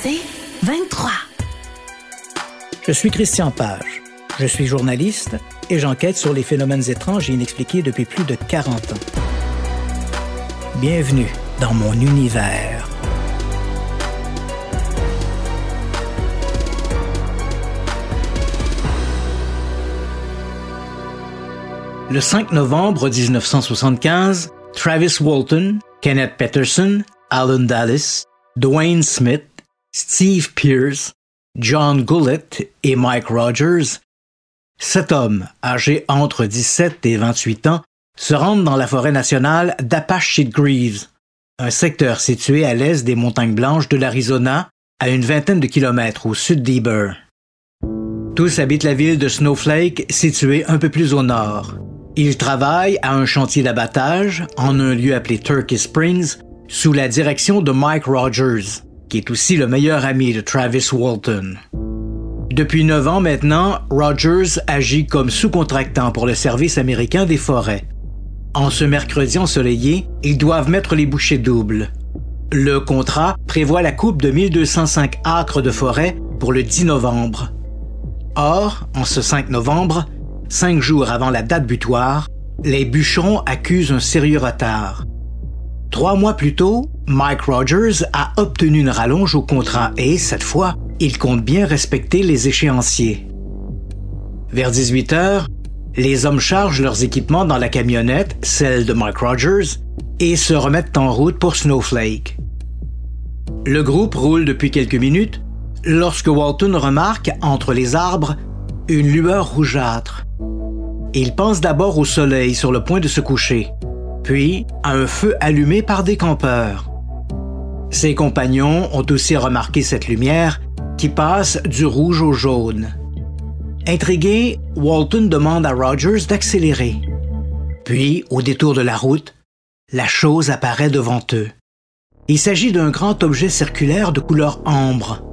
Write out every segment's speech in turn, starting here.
C'est 23. Je suis Christian Page. Je suis journaliste et j'enquête sur les phénomènes étranges et inexpliqués depuis plus de 40 ans. Bienvenue dans mon univers. Le 5 novembre 1975, Travis Walton, Kenneth Peterson, Alan Dallas, Dwayne Smith, Steve Pierce, John Gullett et Mike Rogers, sept hommes âgés entre 17 et 28 ans se rendent dans la forêt nationale d'Apache Greaves, un secteur situé à l'est des montagnes blanches de l'Arizona, à une vingtaine de kilomètres au sud d'Eber. Tous habitent la ville de Snowflake, située un peu plus au nord. Ils travaillent à un chantier d'abattage en un lieu appelé Turkey Springs, sous la direction de Mike Rogers, qui est aussi le meilleur ami de Travis Walton. Depuis neuf ans maintenant, Rogers agit comme sous-contractant pour le service américain des forêts. En ce mercredi ensoleillé, ils doivent mettre les bouchées doubles. Le contrat prévoit la coupe de 1205 acres de forêt pour le 10 novembre. Or, en ce 5 novembre, cinq jours avant la date butoir, les bûcherons accusent un sérieux retard. Trois mois plus tôt, Mike Rogers a obtenu une rallonge au contrat et, cette fois, il compte bien respecter les échéanciers. Vers 18 heures, les hommes chargent leurs équipements dans la camionnette, celle de Mike Rogers, et se remettent en route pour Snowflake. Le groupe roule depuis quelques minutes lorsque Walton remarque, entre les arbres, une lueur rougeâtre. Il pense d'abord au soleil sur le point de se coucher puis à un feu allumé par des campeurs. Ses compagnons ont aussi remarqué cette lumière qui passe du rouge au jaune. Intrigué, Walton demande à Rogers d'accélérer. Puis, au détour de la route, la chose apparaît devant eux. Il s'agit d'un grand objet circulaire de couleur ambre.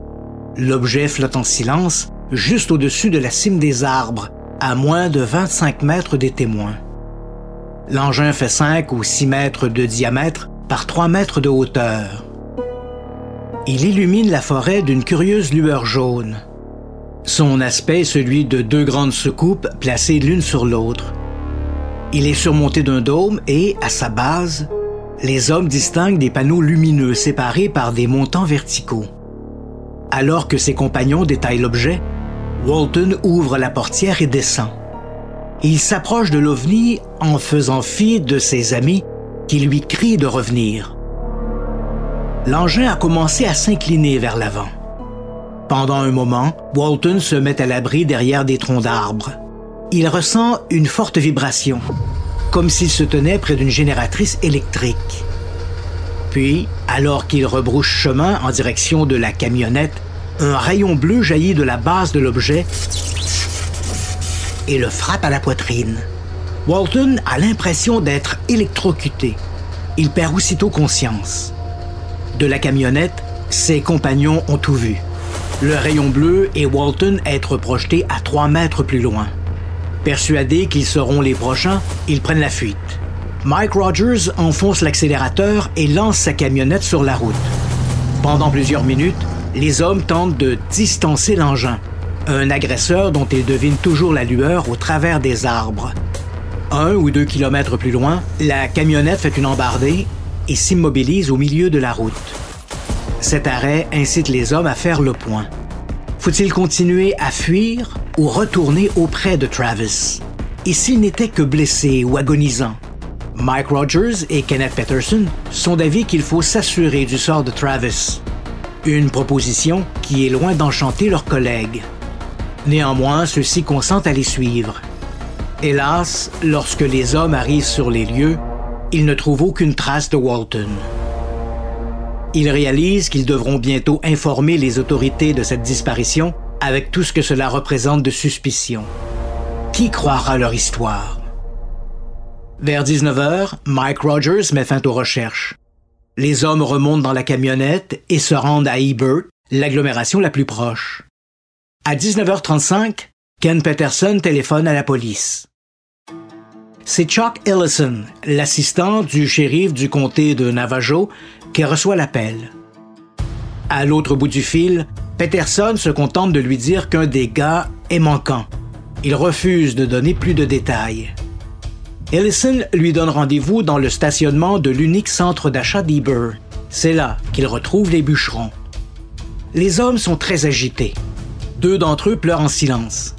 L'objet flotte en silence juste au-dessus de la cime des arbres, à moins de 25 mètres des témoins. L'engin fait 5 ou 6 mètres de diamètre par 3 mètres de hauteur. Il illumine la forêt d'une curieuse lueur jaune. Son aspect est celui de deux grandes soucoupes placées l'une sur l'autre. Il est surmonté d'un dôme et, à sa base, les hommes distinguent des panneaux lumineux séparés par des montants verticaux. Alors que ses compagnons détaillent l'objet, Walton ouvre la portière et descend il s'approche de l'OVNI en faisant fi de ses amis qui lui crient de revenir. L'engin a commencé à s'incliner vers l'avant. Pendant un moment, Walton se met à l'abri derrière des troncs d'arbres. Il ressent une forte vibration, comme s'il se tenait près d'une génératrice électrique. Puis, alors qu'il rebrouche chemin en direction de la camionnette, un rayon bleu jaillit de la base de l'objet et le frappe à la poitrine. Walton a l'impression d'être électrocuté. Il perd aussitôt conscience. De la camionnette, ses compagnons ont tout vu. Le rayon bleu et Walton être projetés à trois mètres plus loin. Persuadés qu'ils seront les prochains, ils prennent la fuite. Mike Rogers enfonce l'accélérateur et lance sa camionnette sur la route. Pendant plusieurs minutes, les hommes tentent de distancer l'engin un agresseur dont il devine toujours la lueur au travers des arbres. Un ou deux kilomètres plus loin, la camionnette fait une embardée et s'immobilise au milieu de la route. Cet arrêt incite les hommes à faire le point. Faut-il continuer à fuir ou retourner auprès de Travis? Et s'il n'était que blessé ou agonisant? Mike Rogers et Kenneth Peterson sont d'avis qu'il faut s'assurer du sort de Travis. Une proposition qui est loin d'enchanter leurs collègues. Néanmoins, ceux-ci consentent à les suivre. Hélas, lorsque les hommes arrivent sur les lieux, ils ne trouvent aucune trace de Walton. Ils réalisent qu'ils devront bientôt informer les autorités de cette disparition avec tout ce que cela représente de suspicion. Qui croira leur histoire? Vers 19h, Mike Rogers met fin aux recherches. Les hommes remontent dans la camionnette et se rendent à Ebert, l'agglomération la plus proche. À 19h35, Ken Peterson téléphone à la police. C'est Chuck Ellison, l'assistant du shérif du comté de Navajo, qui reçoit l'appel. À l'autre bout du fil, Peterson se contente de lui dire qu'un des gars est manquant. Il refuse de donner plus de détails. Ellison lui donne rendez-vous dans le stationnement de l'unique centre d'achat d'Eber. C'est là qu'il retrouve les bûcherons. Les hommes sont très agités. Deux d'entre eux pleurent en silence.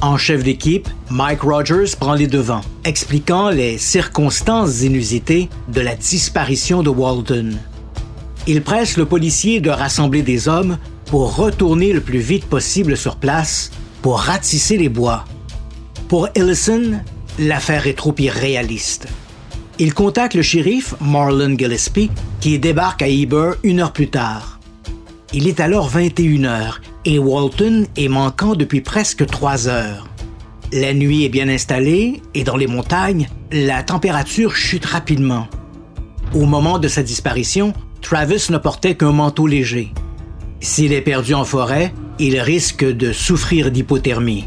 En chef d'équipe, Mike Rogers prend les devants, expliquant les circonstances inusitées de la disparition de Walton. Il presse le policier de rassembler des hommes pour retourner le plus vite possible sur place pour ratisser les bois. Pour Ellison, l'affaire est trop irréaliste. Il contacte le shérif Marlon Gillespie qui débarque à Eber une heure plus tard. Il est alors 21 heures et Walton est manquant depuis presque trois heures. La nuit est bien installée et dans les montagnes, la température chute rapidement. Au moment de sa disparition, Travis ne portait qu'un manteau léger. S'il est perdu en forêt, il risque de souffrir d'hypothermie.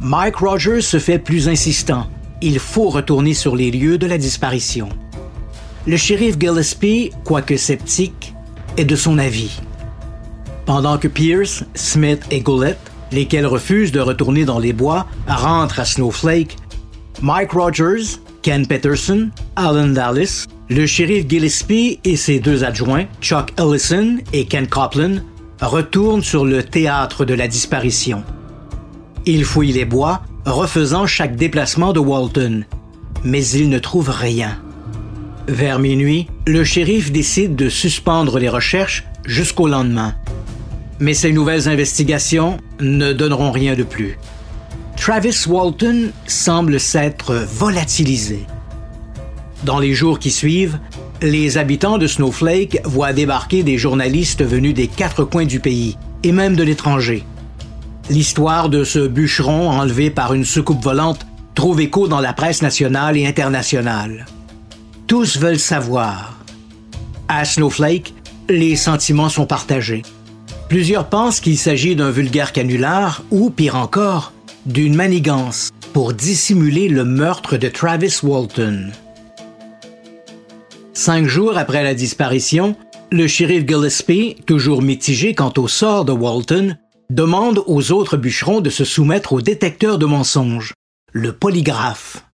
Mike Rogers se fait plus insistant. Il faut retourner sur les lieux de la disparition. Le shérif Gillespie, quoique sceptique, est de son avis. Pendant que Pierce, Smith et Goulet, lesquels refusent de retourner dans les bois, rentrent à Snowflake, Mike Rogers, Ken Peterson, Alan Dallas, le shérif Gillespie et ses deux adjoints, Chuck Ellison et Ken Copeland, retournent sur le théâtre de la disparition. Ils fouillent les bois, refaisant chaque déplacement de Walton, mais ils ne trouvent rien. Vers minuit, le shérif décide de suspendre les recherches jusqu'au lendemain. Mais ces nouvelles investigations ne donneront rien de plus. Travis Walton semble s'être volatilisé. Dans les jours qui suivent, les habitants de Snowflake voient débarquer des journalistes venus des quatre coins du pays, et même de l'étranger. L'histoire de ce bûcheron enlevé par une soucoupe volante trouve écho dans la presse nationale et internationale. Tous veulent savoir. À Snowflake, les sentiments sont partagés. Plusieurs pensent qu'il s'agit d'un vulgaire canular ou, pire encore, d'une manigance pour dissimuler le meurtre de Travis Walton. Cinq jours après la disparition, le shérif Gillespie, toujours mitigé quant au sort de Walton, demande aux autres bûcherons de se soumettre au détecteur de mensonges, le polygraphe.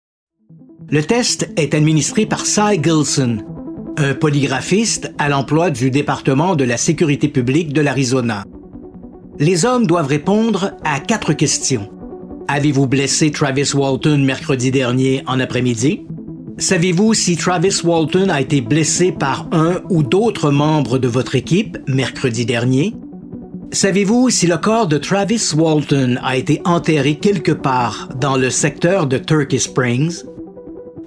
Le test est administré par Cy Gilson, un polygraphiste à l'emploi du département de la sécurité publique de l'Arizona. Les hommes doivent répondre à quatre questions. Avez-vous blessé Travis Walton mercredi dernier en après-midi? Savez-vous si Travis Walton a été blessé par un ou d'autres membres de votre équipe mercredi dernier? Savez-vous si le corps de Travis Walton a été enterré quelque part dans le secteur de Turkey Springs?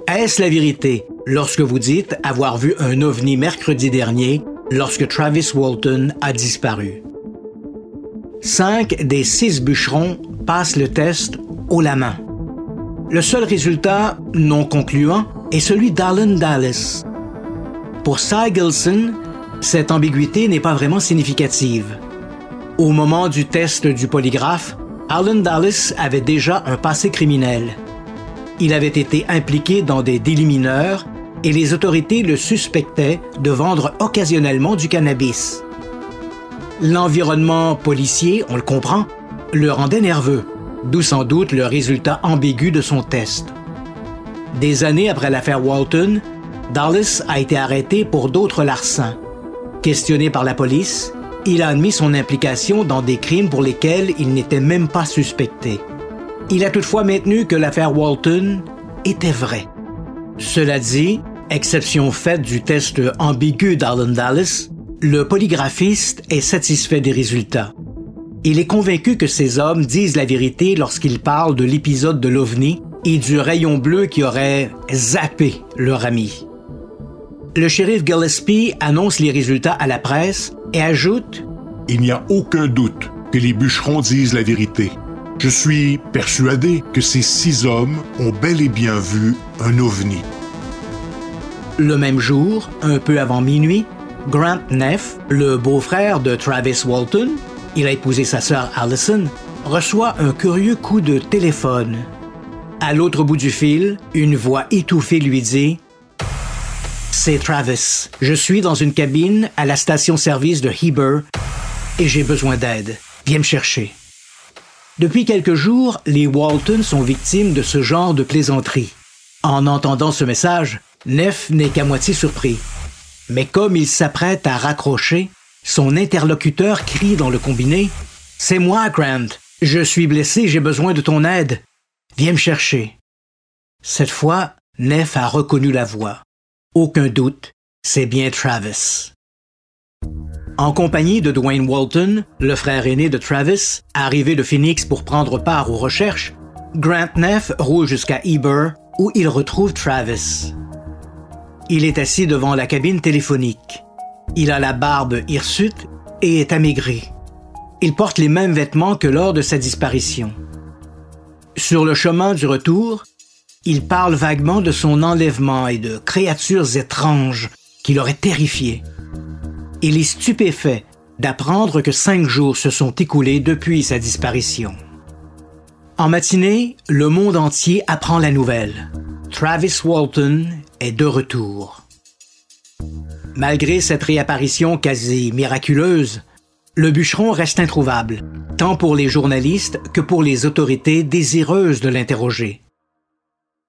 Est-ce la vérité lorsque vous dites avoir vu un ovni mercredi dernier lorsque Travis Walton a disparu? Cinq des six bûcherons passent le test haut la main. Le seul résultat non concluant est celui d'Alan Dallas. Pour Cy Gilson, cette ambiguïté n'est pas vraiment significative. Au moment du test du polygraphe, Alan Dallas avait déjà un passé criminel. Il avait été impliqué dans des délits mineurs et les autorités le suspectaient de vendre occasionnellement du cannabis. L'environnement policier, on le comprend, le rendait nerveux, d'où sans doute le résultat ambigu de son test. Des années après l'affaire Walton, Dallas a été arrêté pour d'autres larcins. Questionné par la police, il a admis son implication dans des crimes pour lesquels il n'était même pas suspecté. Il a toutefois maintenu que l'affaire Walton était vraie. Cela dit, exception faite du test ambigu d'Alan Dallas, le polygraphiste est satisfait des résultats. Il est convaincu que ces hommes disent la vérité lorsqu'ils parlent de l'épisode de l'OVNI et du rayon bleu qui aurait zappé leur ami. Le shérif Gillespie annonce les résultats à la presse et ajoute Il n'y a aucun doute que les bûcherons disent la vérité. Je suis persuadé que ces six hommes ont bel et bien vu un ovni. Le même jour, un peu avant minuit, Grant Neff, le beau-frère de Travis Walton, il a épousé sa sœur Allison, reçoit un curieux coup de téléphone. À l'autre bout du fil, une voix étouffée lui dit c'est Travis. Je suis dans une cabine à la station-service de Heber et j'ai besoin d'aide. Viens me chercher. Depuis quelques jours, les Walton sont victimes de ce genre de plaisanterie. En entendant ce message, Neff n'est qu'à moitié surpris. Mais comme il s'apprête à raccrocher, son interlocuteur crie dans le combiné C'est moi, Grant. Je suis blessé, j'ai besoin de ton aide. Viens me chercher. Cette fois, Neff a reconnu la voix. Aucun doute, c'est bien Travis. En compagnie de Dwayne Walton, le frère aîné de Travis, arrivé de Phoenix pour prendre part aux recherches, Grant Neff roule jusqu'à Eber où il retrouve Travis. Il est assis devant la cabine téléphonique. Il a la barbe hirsute et est amaigri. Il porte les mêmes vêtements que lors de sa disparition. Sur le chemin du retour, il parle vaguement de son enlèvement et de créatures étranges qui l'auraient terrifié il est stupéfait d'apprendre que cinq jours se sont écoulés depuis sa disparition. En matinée, le monde entier apprend la nouvelle. Travis Walton est de retour. Malgré cette réapparition quasi miraculeuse, le bûcheron reste introuvable, tant pour les journalistes que pour les autorités désireuses de l'interroger.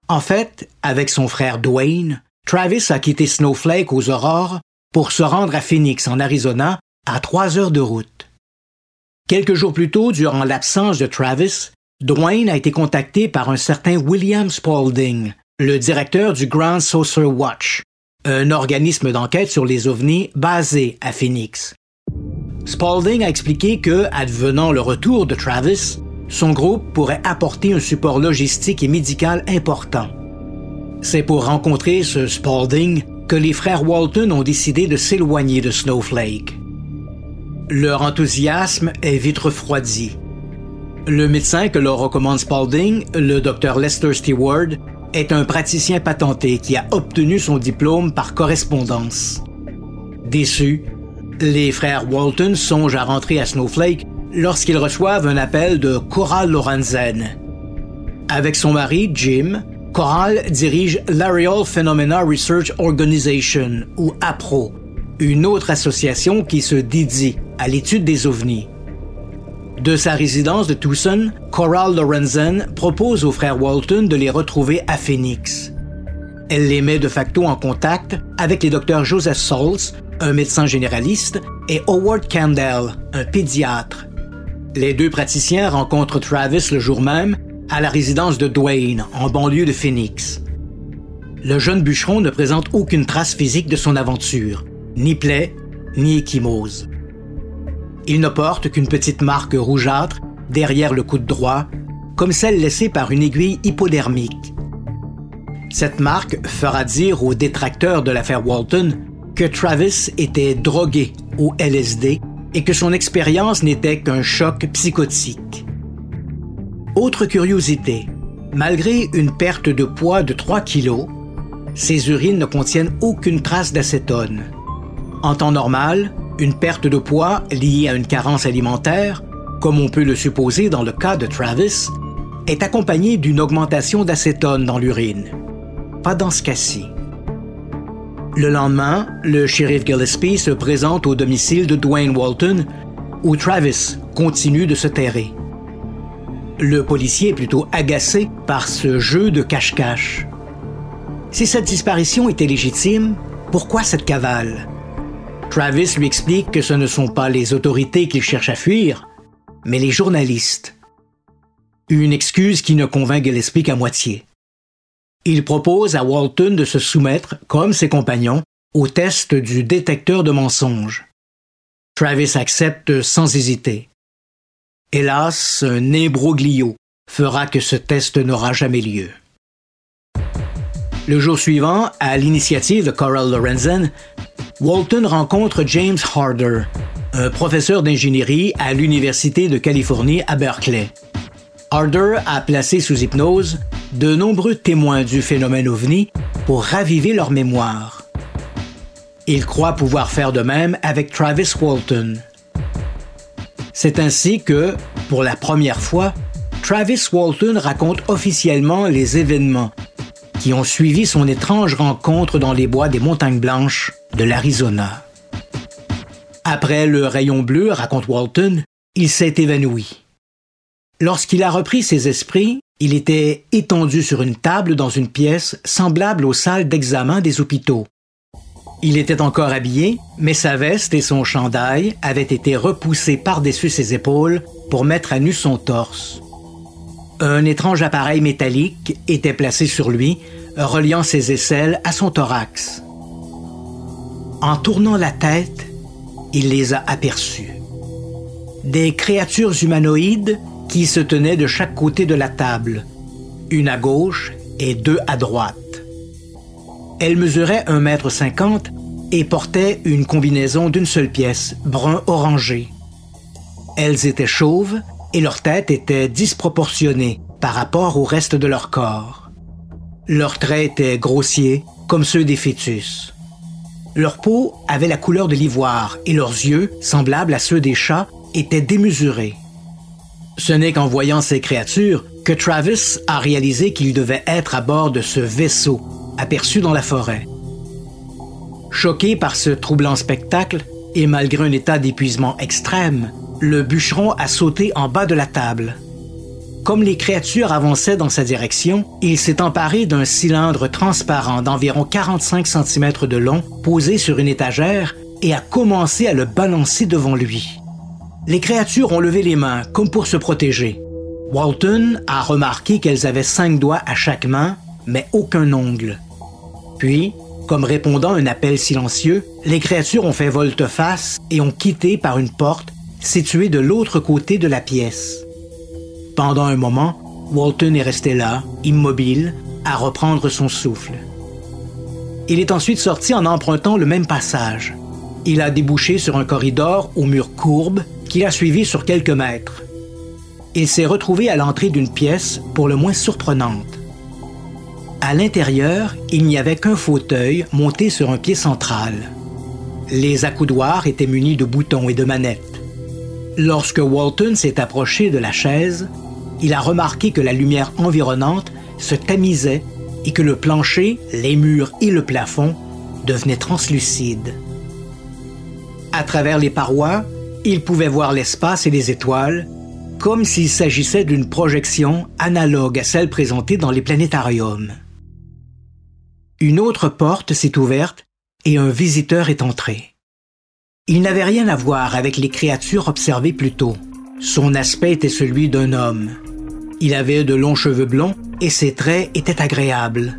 En fait, avec son frère Dwayne, Travis a quitté Snowflake aux aurores pour se rendre à Phoenix, en Arizona, à trois heures de route. Quelques jours plus tôt, durant l'absence de Travis, Dwayne a été contacté par un certain William Spaulding, le directeur du Grand Saucer Watch, un organisme d'enquête sur les ovnis basé à Phoenix. Spaulding a expliqué que, advenant le retour de Travis, son groupe pourrait apporter un support logistique et médical important. C'est pour rencontrer ce Spaulding que les frères Walton ont décidé de s'éloigner de Snowflake. Leur enthousiasme est vite refroidi. Le médecin que leur recommande Spalding, le docteur Lester Stewart, est un praticien patenté qui a obtenu son diplôme par correspondance. Déçus, les frères Walton songent à rentrer à Snowflake lorsqu'ils reçoivent un appel de Coral Lorenzen. Avec son mari, Jim, Coral dirige l'Aerial Phenomena Research Organization, ou APRO, une autre association qui se dédie à l'étude des ovnis. De sa résidence de Tucson, Coral Lorenzen propose aux frères Walton de les retrouver à Phoenix. Elle les met de facto en contact avec les docteurs Joseph Sauls, un médecin généraliste, et Howard Candell, un pédiatre. Les deux praticiens rencontrent Travis le jour même à la résidence de Dwayne, en banlieue de Phoenix. Le jeune bûcheron ne présente aucune trace physique de son aventure, ni plaie, ni échymose. Il ne porte qu'une petite marque rougeâtre derrière le coude droit, comme celle laissée par une aiguille hypodermique. Cette marque fera dire aux détracteurs de l'affaire Walton que Travis était drogué au LSD et que son expérience n'était qu'un choc psychotique. Autre curiosité, malgré une perte de poids de 3 kg, ses urines ne contiennent aucune trace d'acétone. En temps normal, une perte de poids liée à une carence alimentaire, comme on peut le supposer dans le cas de Travis, est accompagnée d'une augmentation d'acétone dans l'urine. Pas dans ce cas-ci. Le lendemain, le shérif Gillespie se présente au domicile de Dwayne Walton, où Travis continue de se terrer. Le policier est plutôt agacé par ce jeu de cache-cache. Si cette disparition était légitime, pourquoi cette cavale? Travis lui explique que ce ne sont pas les autorités qu'il cherche à fuir, mais les journalistes. Une excuse qui ne convainc Gillespie qu'à moitié. Il propose à Walton de se soumettre, comme ses compagnons, au test du détecteur de mensonges. Travis accepte sans hésiter. Hélas, un imbroglio fera que ce test n'aura jamais lieu. Le jour suivant, à l'initiative de Coral Lorenzen, Walton rencontre James Harder, un professeur d'ingénierie à l'Université de Californie à Berkeley. Harder a placé sous hypnose de nombreux témoins du phénomène ovni pour raviver leur mémoire. Il croit pouvoir faire de même avec Travis Walton. C'est ainsi que, pour la première fois, Travis Walton raconte officiellement les événements qui ont suivi son étrange rencontre dans les bois des montagnes blanches de l'Arizona. Après le rayon bleu, raconte Walton, il s'est évanoui. Lorsqu'il a repris ses esprits, il était étendu sur une table dans une pièce semblable aux salles d'examen des hôpitaux. Il était encore habillé, mais sa veste et son chandail avaient été repoussés par-dessus ses épaules pour mettre à nu son torse. Un étrange appareil métallique était placé sur lui, reliant ses aisselles à son thorax. En tournant la tête, il les a aperçus. Des créatures humanoïdes qui se tenaient de chaque côté de la table, une à gauche et deux à droite. Mesuraient un mètre cinquante et portaient une combinaison d'une seule pièce, brun orangé. Elles étaient chauves et leur tête était disproportionnée par rapport au reste de leur corps. Leurs traits étaient grossiers, comme ceux des fœtus. Leur peau avait la couleur de l'ivoire et leurs yeux, semblables à ceux des chats, étaient démesurés. Ce n'est qu'en voyant ces créatures que Travis a réalisé qu'il devait être à bord de ce vaisseau aperçu dans la forêt. Choqué par ce troublant spectacle, et malgré un état d'épuisement extrême, le bûcheron a sauté en bas de la table. Comme les créatures avançaient dans sa direction, il s'est emparé d'un cylindre transparent d'environ 45 cm de long posé sur une étagère et a commencé à le balancer devant lui. Les créatures ont levé les mains comme pour se protéger. Walton a remarqué qu'elles avaient cinq doigts à chaque main, mais aucun ongle. Puis, comme répondant à un appel silencieux, les créatures ont fait volte-face et ont quitté par une porte située de l'autre côté de la pièce. Pendant un moment, Walton est resté là, immobile, à reprendre son souffle. Il est ensuite sorti en empruntant le même passage. Il a débouché sur un corridor aux murs courbes qu'il a suivi sur quelques mètres. Il s'est retrouvé à l'entrée d'une pièce pour le moins surprenante. À l'intérieur, il n'y avait qu'un fauteuil monté sur un pied central. Les accoudoirs étaient munis de boutons et de manettes. Lorsque Walton s'est approché de la chaise, il a remarqué que la lumière environnante se tamisait et que le plancher, les murs et le plafond devenaient translucides. À travers les parois, il pouvait voir l'espace et les étoiles, comme s'il s'agissait d'une projection analogue à celle présentée dans les planétariums. Une autre porte s'est ouverte et un visiteur est entré. Il n'avait rien à voir avec les créatures observées plus tôt. Son aspect était celui d'un homme. Il avait de longs cheveux blonds et ses traits étaient agréables.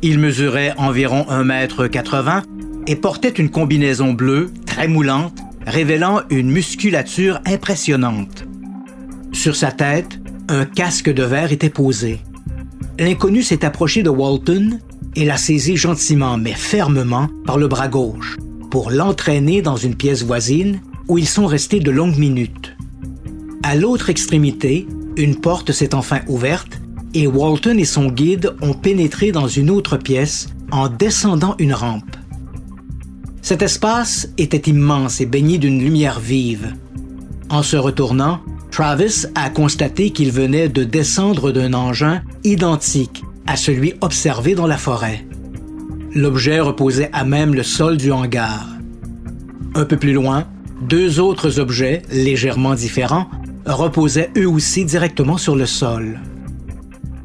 Il mesurait environ 1 mètre 80 et portait une combinaison bleue très moulante, révélant une musculature impressionnante. Sur sa tête, un casque de verre était posé. L'inconnu s'est approché de Walton et l'a saisi gentiment mais fermement par le bras gauche pour l'entraîner dans une pièce voisine où ils sont restés de longues minutes. À l'autre extrémité, une porte s'est enfin ouverte et Walton et son guide ont pénétré dans une autre pièce en descendant une rampe. Cet espace était immense et baigné d'une lumière vive. En se retournant, Travis a constaté qu'il venait de descendre d'un engin identique à celui observé dans la forêt. L'objet reposait à même le sol du hangar. Un peu plus loin, deux autres objets, légèrement différents, reposaient eux aussi directement sur le sol.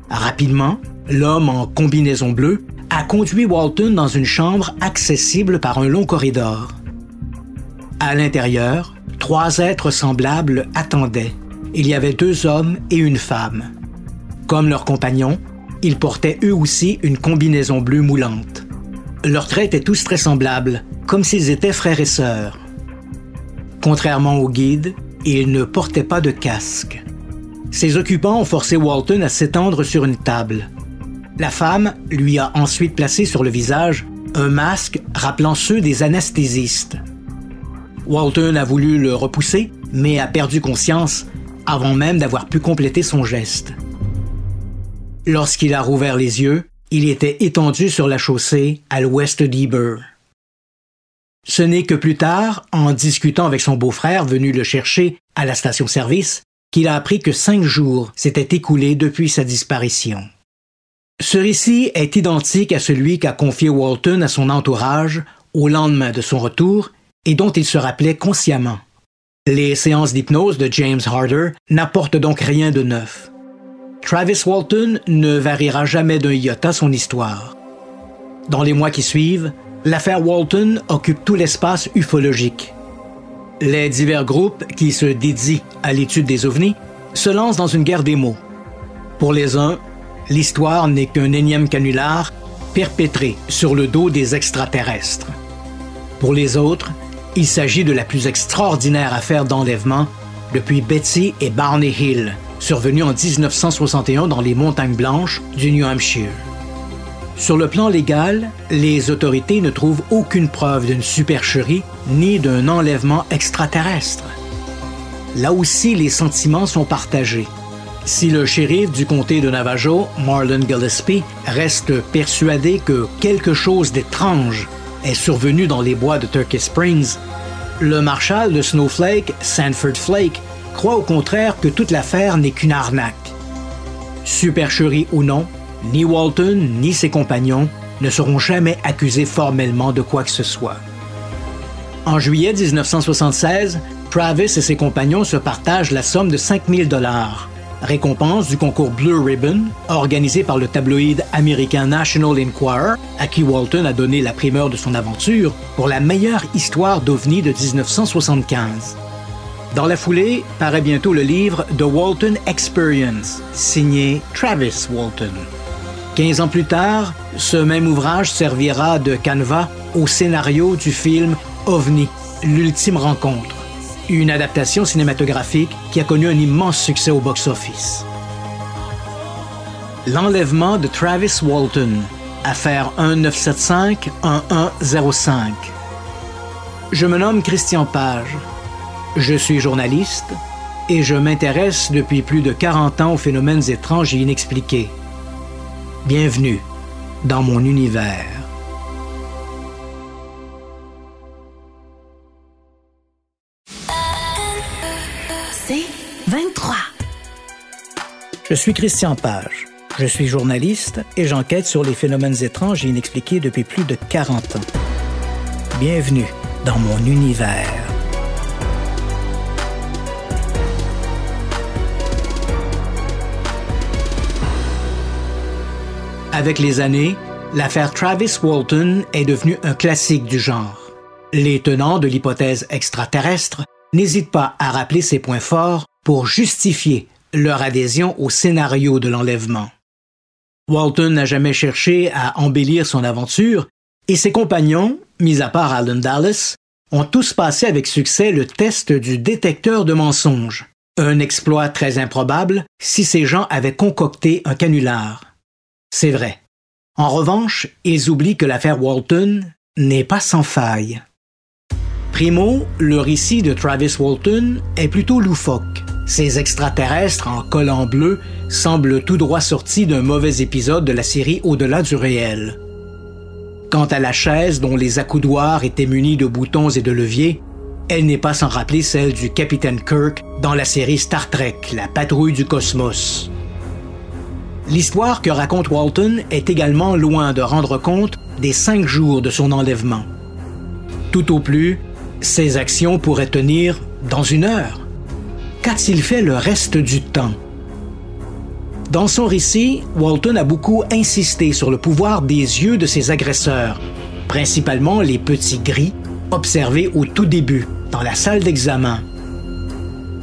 Rapidement, l'homme en combinaison bleue a conduit Walton dans une chambre accessible par un long corridor. À l'intérieur, trois êtres semblables attendaient. Il y avait deux hommes et une femme. Comme leurs compagnons, ils portaient eux aussi une combinaison bleue moulante. Leurs traits étaient tous très semblables, comme s'ils étaient frères et sœurs. Contrairement au guide, il ne portait pas de casque. Ses occupants ont forcé Walton à s'étendre sur une table. La femme lui a ensuite placé sur le visage un masque rappelant ceux des anesthésistes. Walton a voulu le repousser, mais a perdu conscience avant même d'avoir pu compléter son geste. Lorsqu'il a rouvert les yeux, il était étendu sur la chaussée à l'ouest d'Eber. Ce n'est que plus tard, en discutant avec son beau-frère venu le chercher à la station-service, qu'il a appris que cinq jours s'étaient écoulés depuis sa disparition. Ce récit est identique à celui qu'a confié Walton à son entourage au lendemain de son retour et dont il se rappelait consciemment. Les séances d'hypnose de James Harder n'apportent donc rien de neuf. Travis Walton ne variera jamais d'un iota son histoire. Dans les mois qui suivent, l'affaire Walton occupe tout l'espace ufologique. Les divers groupes qui se dédient à l'étude des ovnis se lancent dans une guerre des mots. Pour les uns, l'histoire n'est qu'un énième canular perpétré sur le dos des extraterrestres. Pour les autres, il s'agit de la plus extraordinaire affaire d'enlèvement depuis Betsy et Barney Hill, survenue en 1961 dans les montagnes blanches du New Hampshire. Sur le plan légal, les autorités ne trouvent aucune preuve d'une supercherie ni d'un enlèvement extraterrestre. Là aussi, les sentiments sont partagés. Si le shérif du comté de Navajo, Marlon Gillespie, reste persuadé que quelque chose d'étrange est survenu dans les bois de Turkey Springs, le marshal de Snowflake, Sanford Flake, croit au contraire que toute l'affaire n'est qu'une arnaque. Supercherie ou non, ni Walton ni ses compagnons ne seront jamais accusés formellement de quoi que ce soit. En juillet 1976, Travis et ses compagnons se partagent la somme de 5000 dollars, récompense du concours Blue Ribbon organisé par le tabloïd américain National Enquirer, à qui Walton a donné la primeur de son aventure pour la meilleure histoire d'OVNI de 1975. Dans la foulée, paraît bientôt le livre The Walton Experience, signé Travis Walton. Quinze ans plus tard, ce même ouvrage servira de canevas au scénario du film OVNI, l'ultime rencontre, une adaptation cinématographique qui a connu un immense succès au box-office. L'enlèvement de Travis Walton, affaire 1975-1105. Je me nomme Christian Page. Je suis journaliste et je m'intéresse depuis plus de 40 ans aux phénomènes étranges et inexpliqués. Bienvenue dans mon univers. C'est 23. Je suis Christian Page. Je suis journaliste et j'enquête sur les phénomènes étranges et inexpliqués depuis plus de 40 ans. Bienvenue dans mon univers. Avec les années, l'affaire Travis Walton est devenue un classique du genre. Les tenants de l'hypothèse extraterrestre n'hésitent pas à rappeler ses points forts pour justifier leur adhésion au scénario de l'enlèvement. Walton n'a jamais cherché à embellir son aventure et ses compagnons, mis à part Alan Dallas, ont tous passé avec succès le test du détecteur de mensonges, un exploit très improbable si ces gens avaient concocté un canular. C'est vrai. En revanche, ils oublient que l'affaire Walton n'est pas sans faille. Primo, le récit de Travis Walton est plutôt loufoque. Ces extraterrestres en collant bleu semblent tout droit sortis d'un mauvais épisode de la série Au-delà du réel. Quant à la chaise dont les accoudoirs étaient munis de boutons et de leviers, elle n'est pas sans rappeler celle du capitaine Kirk dans la série Star Trek, La patrouille du cosmos. L'histoire que raconte Walton est également loin de rendre compte des cinq jours de son enlèvement. Tout au plus, ses actions pourraient tenir dans une heure. Qu'a-t-il fait le reste du temps? Dans son récit, Walton a beaucoup insisté sur le pouvoir des yeux de ses agresseurs, principalement les petits gris observés au tout début, dans la salle d'examen.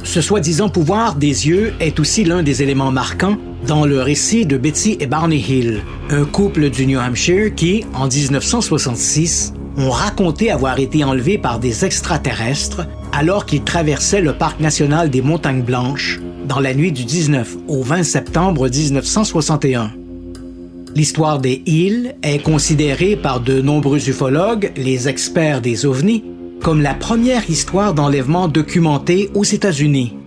Ce soi-disant pouvoir des yeux est aussi l'un des éléments marquants dans le récit de Betty et Barney Hill, un couple du New Hampshire qui, en 1966, ont raconté avoir été enlevés par des extraterrestres alors qu'ils traversaient le parc national des Montagnes Blanches dans la nuit du 19 au 20 septembre 1961. L'histoire des Hill est considérée par de nombreux ufologues, les experts des ovnis, comme la première histoire d'enlèvement documentée aux États-Unis.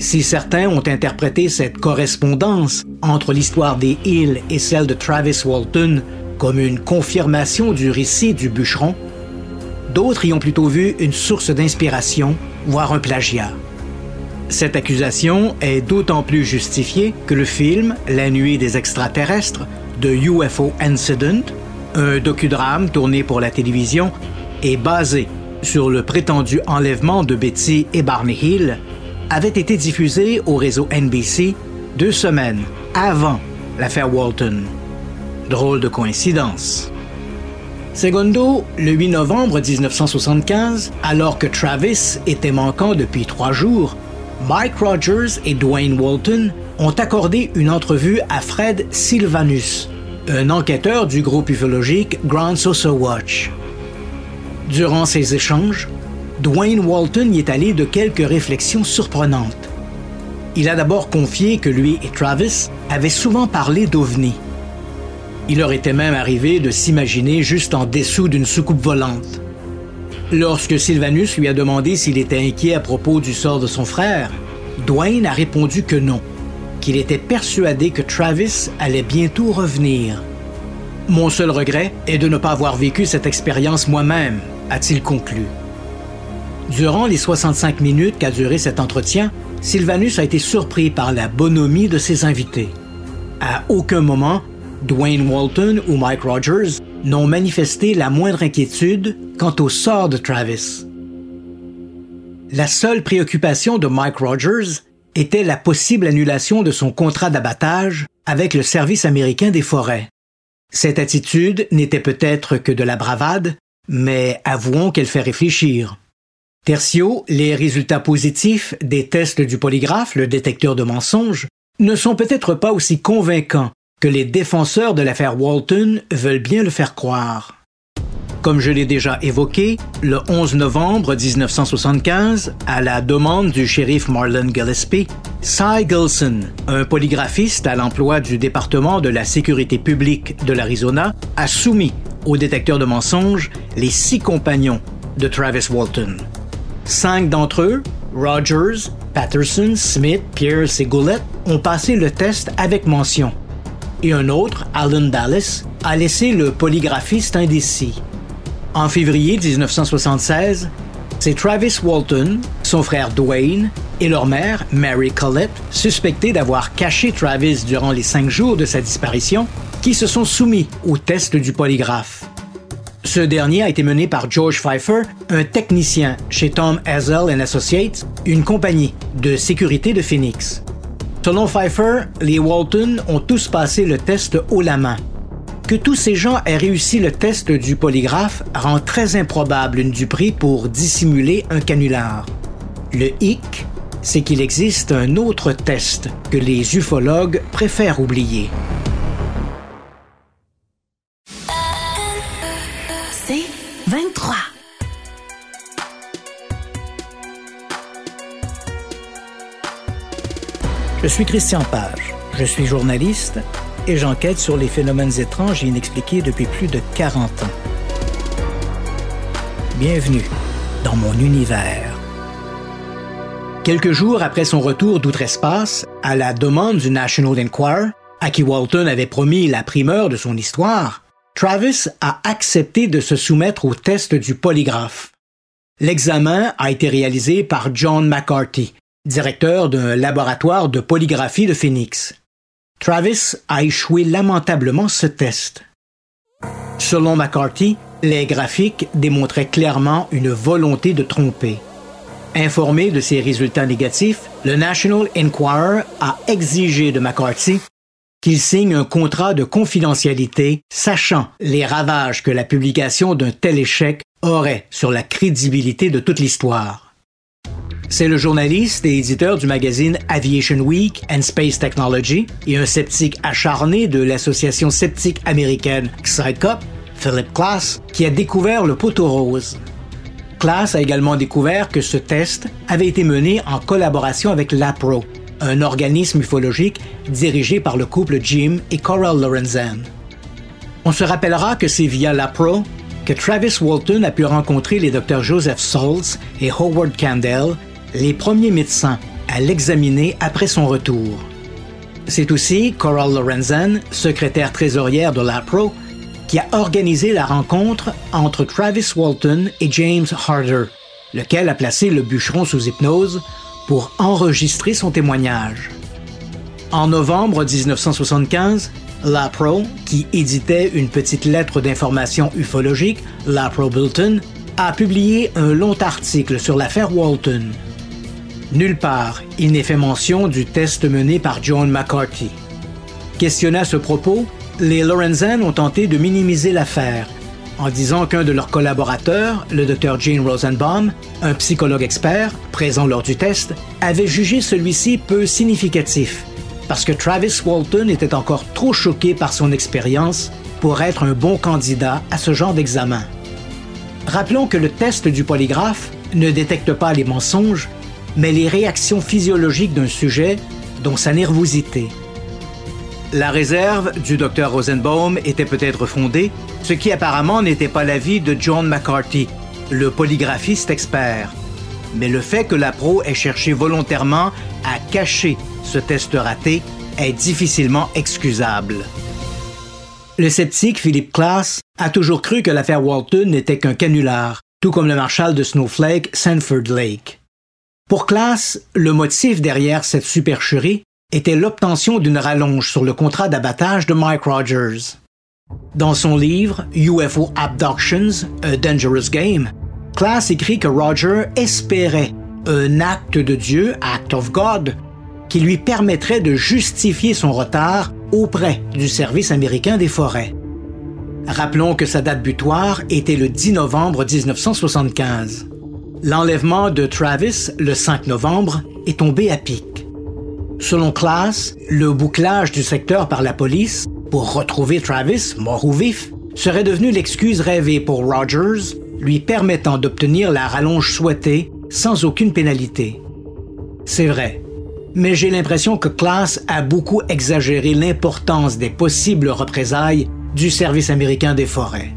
Si certains ont interprété cette correspondance entre l'histoire des Hills et celle de Travis Walton comme une confirmation du récit du bûcheron, d'autres y ont plutôt vu une source d'inspiration, voire un plagiat. Cette accusation est d'autant plus justifiée que le film La nuit des extraterrestres de UFO Incident, un docudrame tourné pour la télévision, est basé sur le prétendu enlèvement de Betty et Barney Hill, avait été diffusé au réseau NBC deux semaines avant l'affaire Walton. Drôle de coïncidence. Secondo, le 8 novembre 1975, alors que Travis était manquant depuis trois jours, Mike Rogers et Dwayne Walton ont accordé une entrevue à Fred Sylvanus, un enquêteur du groupe ufologique Grand Saucer Watch. Durant ces échanges, Dwayne Walton y est allé de quelques réflexions surprenantes. Il a d'abord confié que lui et Travis avaient souvent parlé d'OVNI. Il leur était même arrivé de s'imaginer juste en dessous d'une soucoupe volante. Lorsque Sylvanus lui a demandé s'il était inquiet à propos du sort de son frère, Dwayne a répondu que non, qu'il était persuadé que Travis allait bientôt revenir. Mon seul regret est de ne pas avoir vécu cette expérience moi-même, a-t-il conclu. Durant les 65 minutes qu'a duré cet entretien, Sylvanus a été surpris par la bonhomie de ses invités. À aucun moment, Dwayne Walton ou Mike Rogers n'ont manifesté la moindre inquiétude quant au sort de Travis. La seule préoccupation de Mike Rogers était la possible annulation de son contrat d'abattage avec le Service américain des forêts. Cette attitude n'était peut-être que de la bravade, mais avouons qu'elle fait réfléchir. Tertio, les résultats positifs des tests du polygraphe, le détecteur de mensonges, ne sont peut-être pas aussi convaincants que les défenseurs de l'affaire Walton veulent bien le faire croire. Comme je l'ai déjà évoqué, le 11 novembre 1975, à la demande du shérif Marlon Gillespie, Cy Gilson, un polygraphiste à l'emploi du département de la sécurité publique de l'Arizona, a soumis au détecteur de mensonges les six compagnons de Travis Walton. Cinq d'entre eux, Rogers, Patterson, Smith, Pierce et Goulet, ont passé le test avec mention et un autre, Alan Dallas, a laissé le polygraphiste indécis. En février 1976, c'est Travis Walton, son frère Dwayne et leur mère, Mary Collette, suspectés d'avoir caché Travis durant les cinq jours de sa disparition, qui se sont soumis au test du polygraphe. Ce dernier a été mené par George Pfeiffer, un technicien chez Tom Hazel Associates, une compagnie de sécurité de Phoenix. Selon Pfeiffer, les Walton ont tous passé le test haut la main. Que tous ces gens aient réussi le test du polygraphe rend très improbable une duperie pour dissimuler un canular. Le hic, c'est qu'il existe un autre test que les ufologues préfèrent oublier. Je suis Christian Page. Je suis journaliste et j'enquête sur les phénomènes étranges et inexpliqués depuis plus de 40 ans. Bienvenue dans mon univers. Quelques jours après son retour d'outre-espace, à la demande du National Enquirer, à qui Walton avait promis la primeur de son histoire, Travis a accepté de se soumettre au test du polygraphe. L'examen a été réalisé par John McCarthy, directeur d'un laboratoire de polygraphie de Phoenix. Travis a échoué lamentablement ce test. Selon McCarthy, les graphiques démontraient clairement une volonté de tromper. Informé de ces résultats négatifs, le National Enquirer a exigé de McCarthy qu'il signe un contrat de confidentialité sachant les ravages que la publication d'un tel échec aurait sur la crédibilité de toute l'histoire. C'est le journaliste et éditeur du magazine Aviation Week and Space Technology et un sceptique acharné de l'association sceptique américaine XSICOP, Philip Klass, qui a découvert le poteau rose. Klass a également découvert que ce test avait été mené en collaboration avec l'APRO, un organisme ufologique dirigé par le couple Jim et Coral Lorenzen. On se rappellera que c'est via l'APRO que Travis Walton a pu rencontrer les docteurs Joseph Saltz et Howard Candell les premiers médecins à l'examiner après son retour. C'est aussi Coral Lorenzen, secrétaire trésorière de l'APRO, qui a organisé la rencontre entre Travis Walton et James Harder, lequel a placé le bûcheron sous hypnose pour enregistrer son témoignage. En novembre 1975, l'APRO, qui éditait une petite lettre d'information ufologique, l'APRO Bulletin, a publié un long article sur l'affaire Walton. Nulle part, il n'est fait mention du test mené par John McCarthy. Questionné à ce propos, les Lorenzen ont tenté de minimiser l'affaire en disant qu'un de leurs collaborateurs, le Dr Jane Rosenbaum, un psychologue expert présent lors du test, avait jugé celui-ci peu significatif parce que Travis Walton était encore trop choqué par son expérience pour être un bon candidat à ce genre d'examen. Rappelons que le test du polygraphe ne détecte pas les mensonges, mais les réactions physiologiques d'un sujet, dont sa nervosité. La réserve du Dr Rosenbaum était peut-être fondée, ce qui apparemment n'était pas l'avis de John McCarthy, le polygraphiste expert. Mais le fait que la pro ait cherché volontairement à cacher ce test raté est difficilement excusable. Le sceptique Philippe Klass a toujours cru que l'affaire Walton n'était qu'un canular, tout comme le marshal de Snowflake Sanford Lake. Pour Klass, le motif derrière cette supercherie était l'obtention d'une rallonge sur le contrat d'abattage de Mike Rogers. Dans son livre UFO Abductions, A Dangerous Game, Klass écrit que Roger espérait un acte de Dieu, act of God, qui lui permettrait de justifier son retard auprès du service américain des forêts. Rappelons que sa date butoir était le 10 novembre 1975. L'enlèvement de Travis, le 5 novembre, est tombé à pic. Selon Class, le bouclage du secteur par la police pour retrouver Travis, mort ou vif, serait devenu l'excuse rêvée pour Rogers, lui permettant d'obtenir la rallonge souhaitée sans aucune pénalité. C'est vrai, mais j'ai l'impression que Class a beaucoup exagéré l'importance des possibles représailles du service américain des forêts.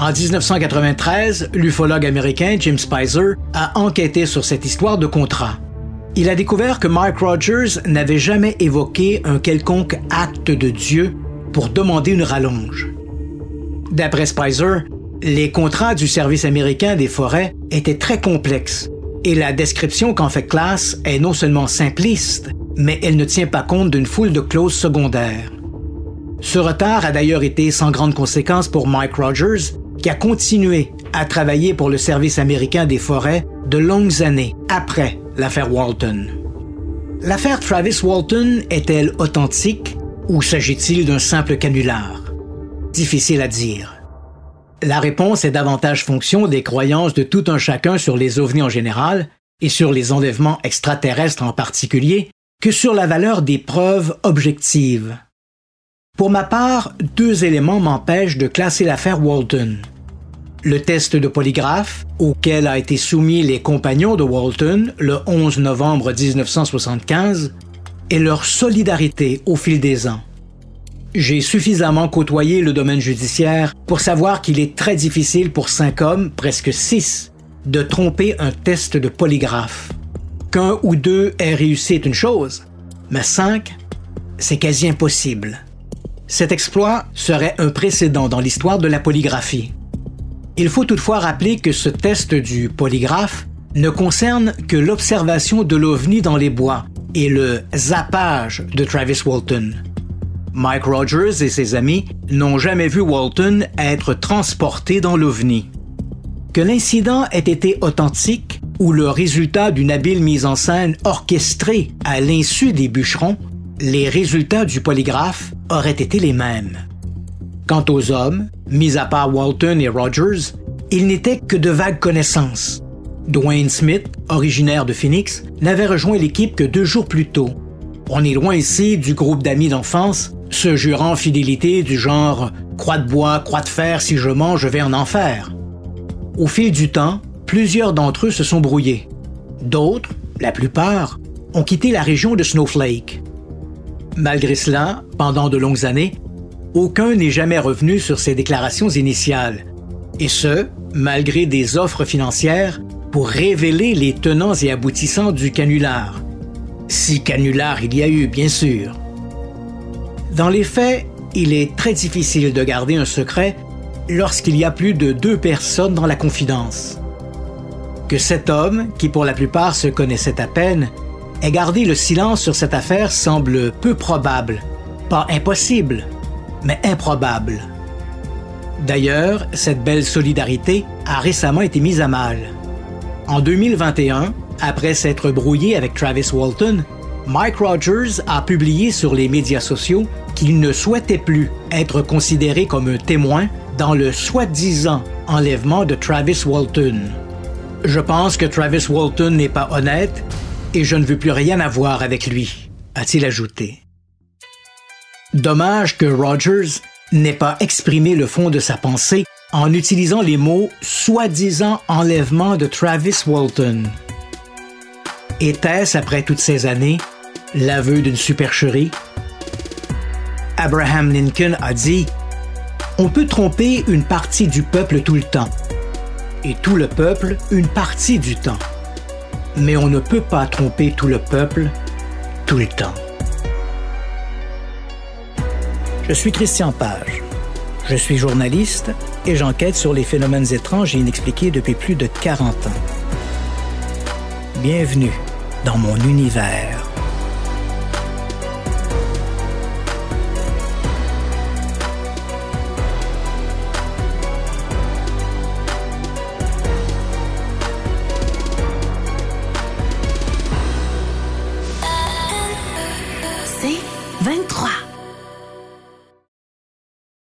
En 1993, l'ufologue américain Jim Spicer a enquêté sur cette histoire de contrat. Il a découvert que Mike Rogers n'avait jamais évoqué un quelconque acte de Dieu pour demander une rallonge. D'après Spicer, les contrats du service américain des forêts étaient très complexes et la description qu'en fait Class est non seulement simpliste, mais elle ne tient pas compte d'une foule de clauses secondaires. Ce retard a d'ailleurs été sans grande conséquence pour Mike Rogers, qui a continué à travailler pour le service américain des forêts de longues années après l'affaire Walton. L'affaire Travis Walton est-elle authentique ou s'agit-il d'un simple canular? Difficile à dire. La réponse est davantage fonction des croyances de tout un chacun sur les ovnis en général et sur les enlèvements extraterrestres en particulier que sur la valeur des preuves objectives. Pour ma part, deux éléments m'empêchent de classer l'affaire Walton. Le test de polygraphe, auquel a été soumis les compagnons de Walton le 11 novembre 1975, et leur solidarité au fil des ans. J'ai suffisamment côtoyé le domaine judiciaire pour savoir qu'il est très difficile pour cinq hommes, presque six, de tromper un test de polygraphe. Qu'un ou deux aient réussi est une chose, mais cinq, c'est quasi impossible. Cet exploit serait un précédent dans l'histoire de la polygraphie. Il faut toutefois rappeler que ce test du polygraphe ne concerne que l'observation de l'ovni dans les bois et le zappage de Travis Walton. Mike Rogers et ses amis n'ont jamais vu Walton être transporté dans l'OVNI. Que l'incident ait été authentique ou le résultat d'une habile mise en scène orchestrée à l'insu des bûcherons, les résultats du polygraphe auraient été les mêmes. Quant aux hommes, mis à part Walton et Rogers, ils n'étaient que de vagues connaissances. Dwayne Smith, originaire de Phoenix, n'avait rejoint l'équipe que deux jours plus tôt. On est loin ici du groupe d'amis d'enfance se jurant fidélité du genre croix de bois, croix de fer, si je mange, je vais en enfer. Au fil du temps, plusieurs d'entre eux se sont brouillés. D'autres, la plupart, ont quitté la région de Snowflake. Malgré cela, pendant de longues années, aucun n'est jamais revenu sur ses déclarations initiales, et ce, malgré des offres financières pour révéler les tenants et aboutissants du canular. Si canular il y a eu, bien sûr. Dans les faits, il est très difficile de garder un secret lorsqu'il y a plus de deux personnes dans la confidence. Que cet homme, qui pour la plupart se connaissait à peine, ait gardé le silence sur cette affaire semble peu probable. Pas impossible, mais improbable. D'ailleurs, cette belle solidarité a récemment été mise à mal. En 2021, après s'être brouillé avec Travis Walton, Mike Rogers a publié sur les médias sociaux qu'il ne souhaitait plus être considéré comme un témoin dans le soi-disant enlèvement de Travis Walton. Je pense que Travis Walton n'est pas honnête et je ne veux plus rien avoir avec lui, a-t-il ajouté. Dommage que Rogers n'ait pas exprimé le fond de sa pensée en utilisant les mots soi-disant enlèvement de Travis Walton. Était-ce, après toutes ces années, l'aveu d'une supercherie? Abraham Lincoln a dit On peut tromper une partie du peuple tout le temps, et tout le peuple une partie du temps. Mais on ne peut pas tromper tout le peuple tout le temps. Je suis Christian Page. Je suis journaliste et j'enquête sur les phénomènes étranges et inexpliqués depuis plus de 40 ans. Bienvenue dans mon univers.